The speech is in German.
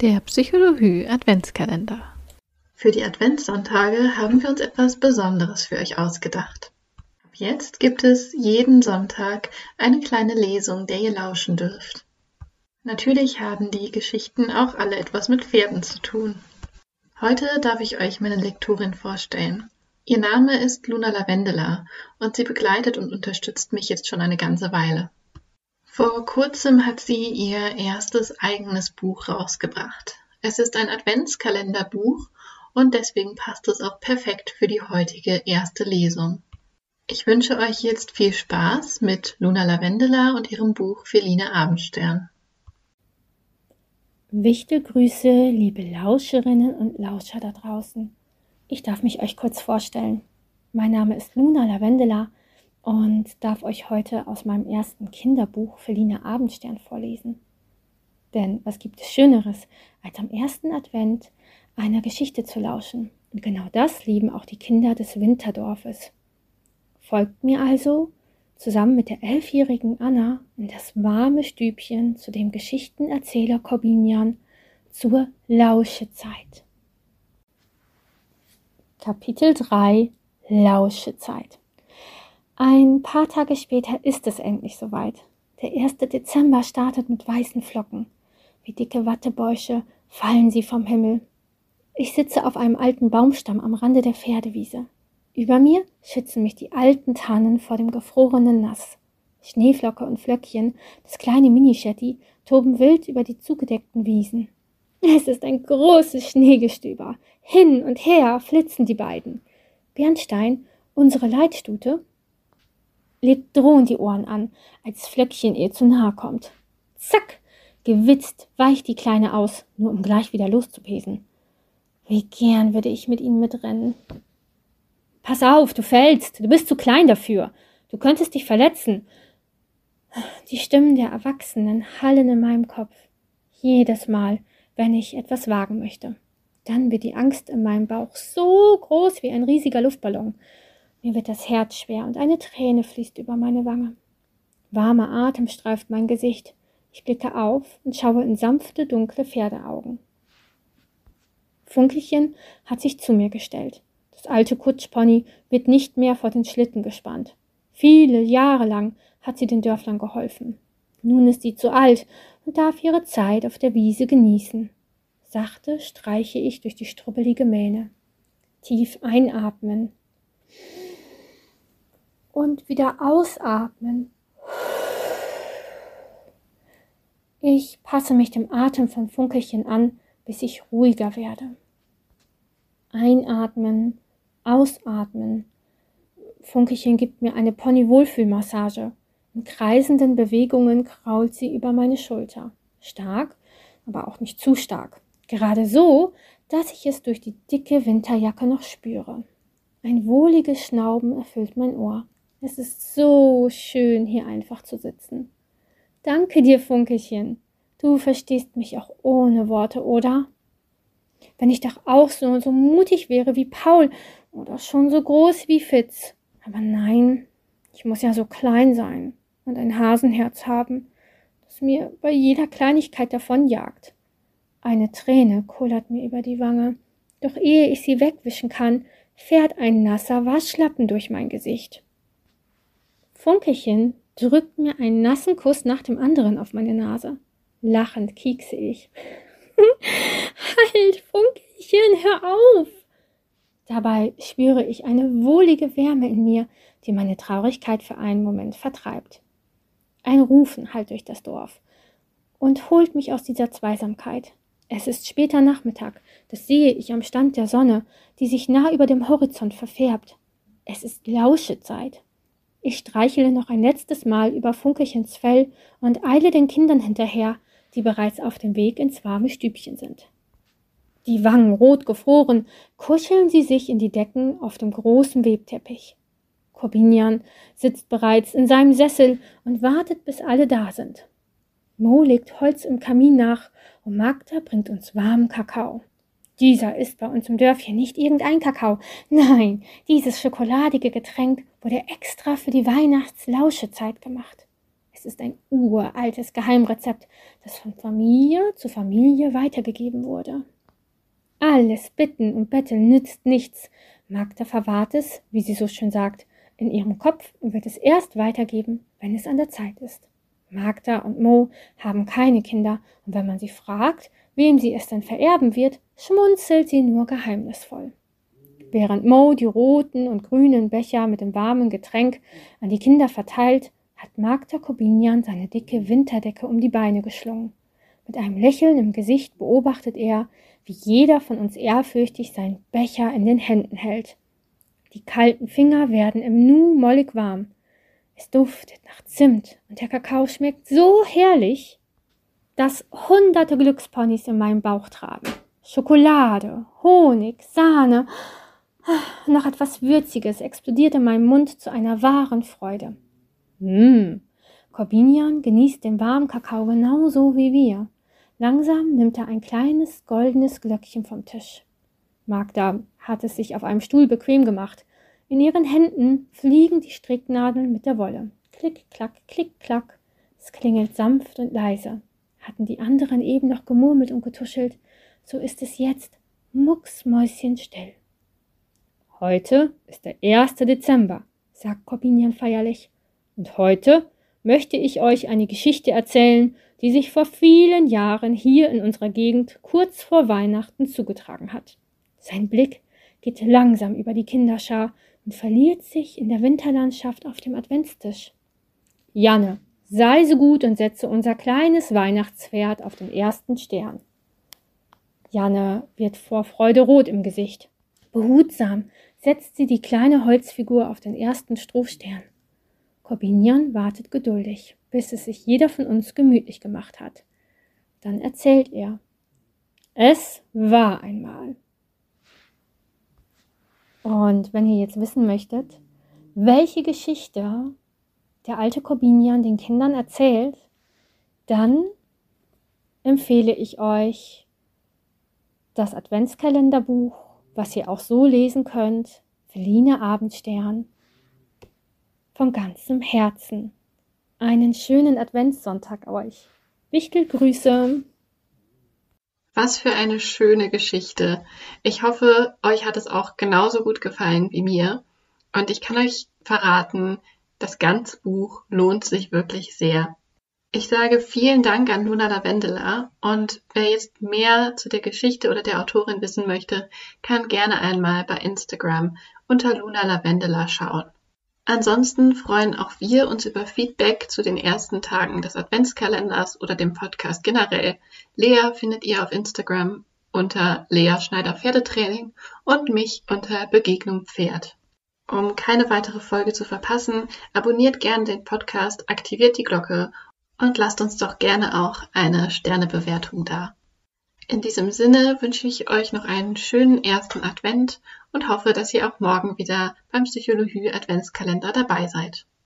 Der Psychologie Adventskalender. Für die Adventssonntage haben wir uns etwas Besonderes für euch ausgedacht. Ab jetzt gibt es jeden Sonntag eine kleine Lesung, der ihr lauschen dürft. Natürlich haben die Geschichten auch alle etwas mit Pferden zu tun. Heute darf ich euch meine Lektorin vorstellen. Ihr Name ist Luna Lavendela und sie begleitet und unterstützt mich jetzt schon eine ganze Weile. Vor kurzem hat sie ihr erstes eigenes Buch rausgebracht. Es ist ein Adventskalenderbuch und deswegen passt es auch perfekt für die heutige erste Lesung. Ich wünsche euch jetzt viel Spaß mit Luna Lavendela und ihrem Buch Feline Abendstern. Wichte Grüße, liebe Lauscherinnen und Lauscher da draußen. Ich darf mich euch kurz vorstellen. Mein Name ist Luna Lavendela und darf euch heute aus meinem ersten Kinderbuch Feline Abendstern vorlesen. Denn was gibt es Schöneres, als am ersten Advent einer Geschichte zu lauschen? Und genau das lieben auch die Kinder des Winterdorfes. Folgt mir also zusammen mit der elfjährigen Anna in das warme Stübchen zu dem Geschichtenerzähler Corbinian zur Lauschezeit. Kapitel 3 Lauschezeit ein paar Tage später ist es endlich soweit. Der 1. Dezember startet mit weißen Flocken. Wie dicke Wattebäusche fallen sie vom Himmel. Ich sitze auf einem alten Baumstamm am Rande der Pferdewiese. Über mir schützen mich die alten Tannen vor dem gefrorenen Nass. Schneeflocke und Flöckchen, das kleine Minishetty, toben wild über die zugedeckten Wiesen. Es ist ein großes Schneegestöber. Hin und her flitzen die beiden. Bernstein, unsere Leitstute, legt drohend die Ohren an, als Flöckchen ihr zu nahe kommt. Zack! Gewitzt weicht die Kleine aus, nur um gleich wieder loszupesen. Wie gern würde ich mit ihnen mitrennen. Pass auf, du fällst, du bist zu klein dafür. Du könntest dich verletzen. Die Stimmen der Erwachsenen hallen in meinem Kopf. Jedes Mal, wenn ich etwas wagen möchte. Dann wird die Angst in meinem Bauch so groß wie ein riesiger Luftballon. Mir wird das Herz schwer und eine Träne fließt über meine Wange. Warmer Atem streift mein Gesicht. Ich blicke auf und schaue in sanfte, dunkle Pferdeaugen. Funkelchen hat sich zu mir gestellt. Das alte Kutschpony wird nicht mehr vor den Schlitten gespannt. Viele Jahre lang hat sie den Dörflern geholfen. Nun ist sie zu alt und darf ihre Zeit auf der Wiese genießen. Sachte streiche ich durch die strubbelige Mähne. Tief einatmen und wieder ausatmen. Ich passe mich dem Atem von Funkelchen an, bis ich ruhiger werde. Einatmen, ausatmen. Funkelchen gibt mir eine Pony-Wohlfühlmassage. In kreisenden Bewegungen krault sie über meine Schulter. Stark, aber auch nicht zu stark. Gerade so, dass ich es durch die dicke Winterjacke noch spüre. Ein wohliges Schnauben erfüllt mein Ohr. Es ist so schön, hier einfach zu sitzen. Danke dir, Funkelchen. Du verstehst mich auch ohne Worte, oder? Wenn ich doch auch so, so mutig wäre wie Paul oder schon so groß wie Fitz. Aber nein, ich muss ja so klein sein und ein Hasenherz haben, das mir bei jeder Kleinigkeit davonjagt. Eine Träne kullert mir über die Wange, doch ehe ich sie wegwischen kann, fährt ein nasser Waschlappen durch mein Gesicht. Funkelchen drückt mir einen nassen Kuss nach dem anderen auf meine Nase. Lachend kiekse ich. halt, Funkelchen, hör auf! Dabei spüre ich eine wohlige Wärme in mir, die meine Traurigkeit für einen Moment vertreibt. Ein Rufen hallt durch das Dorf und holt mich aus dieser Zweisamkeit. Es ist später Nachmittag, das sehe ich am Stand der Sonne, die sich nah über dem Horizont verfärbt. Es ist Lauschezeit. Ich streichle noch ein letztes Mal über Funkelchens Fell und eile den Kindern hinterher, die bereits auf dem Weg ins warme Stübchen sind. Die Wangen rot gefroren, kuscheln sie sich in die Decken auf dem großen Webteppich. Corbinian sitzt bereits in seinem Sessel und wartet, bis alle da sind. Mo legt Holz im Kamin nach und Magda bringt uns warmen Kakao. Dieser ist bei uns im Dörfchen nicht irgendein Kakao. Nein, dieses schokoladige Getränk wurde extra für die Weihnachtslauschezeit gemacht. Es ist ein uraltes Geheimrezept, das von Familie zu Familie weitergegeben wurde. Alles Bitten und Betteln nützt nichts. Magda verwahrt es, wie sie so schön sagt, in ihrem Kopf und wird es erst weitergeben, wenn es an der Zeit ist. Magda und Mo haben keine Kinder, und wenn man sie fragt, wem sie es denn vererben wird, schmunzelt sie nur geheimnisvoll. Während Mo die roten und grünen Becher mit dem warmen Getränk an die Kinder verteilt, hat Magda Kobinian seine dicke Winterdecke um die Beine geschlungen. Mit einem Lächeln im Gesicht beobachtet er, wie jeder von uns ehrfürchtig seinen Becher in den Händen hält. Die kalten Finger werden im Nu mollig warm. Es duftet nach Zimt und der Kakao schmeckt so herrlich, dass hunderte Glücksponys in meinem Bauch tragen. Schokolade, Honig, Sahne, noch etwas Würziges explodiert in meinem Mund zu einer wahren Freude. Mmm, Corbinian genießt den warmen Kakao genauso wie wir. Langsam nimmt er ein kleines goldenes Glöckchen vom Tisch. Magda hat es sich auf einem Stuhl bequem gemacht. In ihren Händen fliegen die Stricknadeln mit der Wolle. Klick, klack, klick, klack. Es klingelt sanft und leise. Hatten die anderen eben noch gemurmelt und getuschelt, so ist es jetzt mucksmäuschenstill. Heute ist der 1. Dezember, sagt Corbinian feierlich. Und heute möchte ich euch eine Geschichte erzählen, die sich vor vielen Jahren hier in unserer Gegend kurz vor Weihnachten zugetragen hat. Sein Blick geht langsam über die Kinderschar und verliert sich in der Winterlandschaft auf dem Adventstisch. Janne, sei so gut und setze unser kleines Weihnachtspferd auf den ersten Stern. Janne wird vor Freude rot im Gesicht. Behutsam setzt sie die kleine Holzfigur auf den ersten Strohstern. Corbinian wartet geduldig, bis es sich jeder von uns gemütlich gemacht hat. Dann erzählt er. Es war einmal. Und wenn ihr jetzt wissen möchtet, welche Geschichte der alte Corbinian den Kindern erzählt, dann empfehle ich euch das Adventskalenderbuch, was ihr auch so lesen könnt, Feline Abendstern, von ganzem Herzen. Einen schönen Adventssonntag euch. Wichtelgrüße. Was für eine schöne Geschichte. Ich hoffe, euch hat es auch genauso gut gefallen wie mir. Und ich kann euch verraten, das ganze Buch lohnt sich wirklich sehr. Ich sage vielen Dank an Luna Lavendela und wer jetzt mehr zu der Geschichte oder der Autorin wissen möchte, kann gerne einmal bei Instagram unter Luna Lavendela schauen. Ansonsten freuen auch wir uns über Feedback zu den ersten Tagen des Adventskalenders oder dem Podcast generell. Lea findet ihr auf Instagram unter Lea Schneider Pferdetraining und mich unter Begegnung Pferd. Um keine weitere Folge zu verpassen, abonniert gerne den Podcast, aktiviert die Glocke und lasst uns doch gerne auch eine Sternebewertung da. In diesem Sinne wünsche ich euch noch einen schönen ersten Advent und hoffe, dass ihr auch morgen wieder beim Psychologie Adventskalender dabei seid.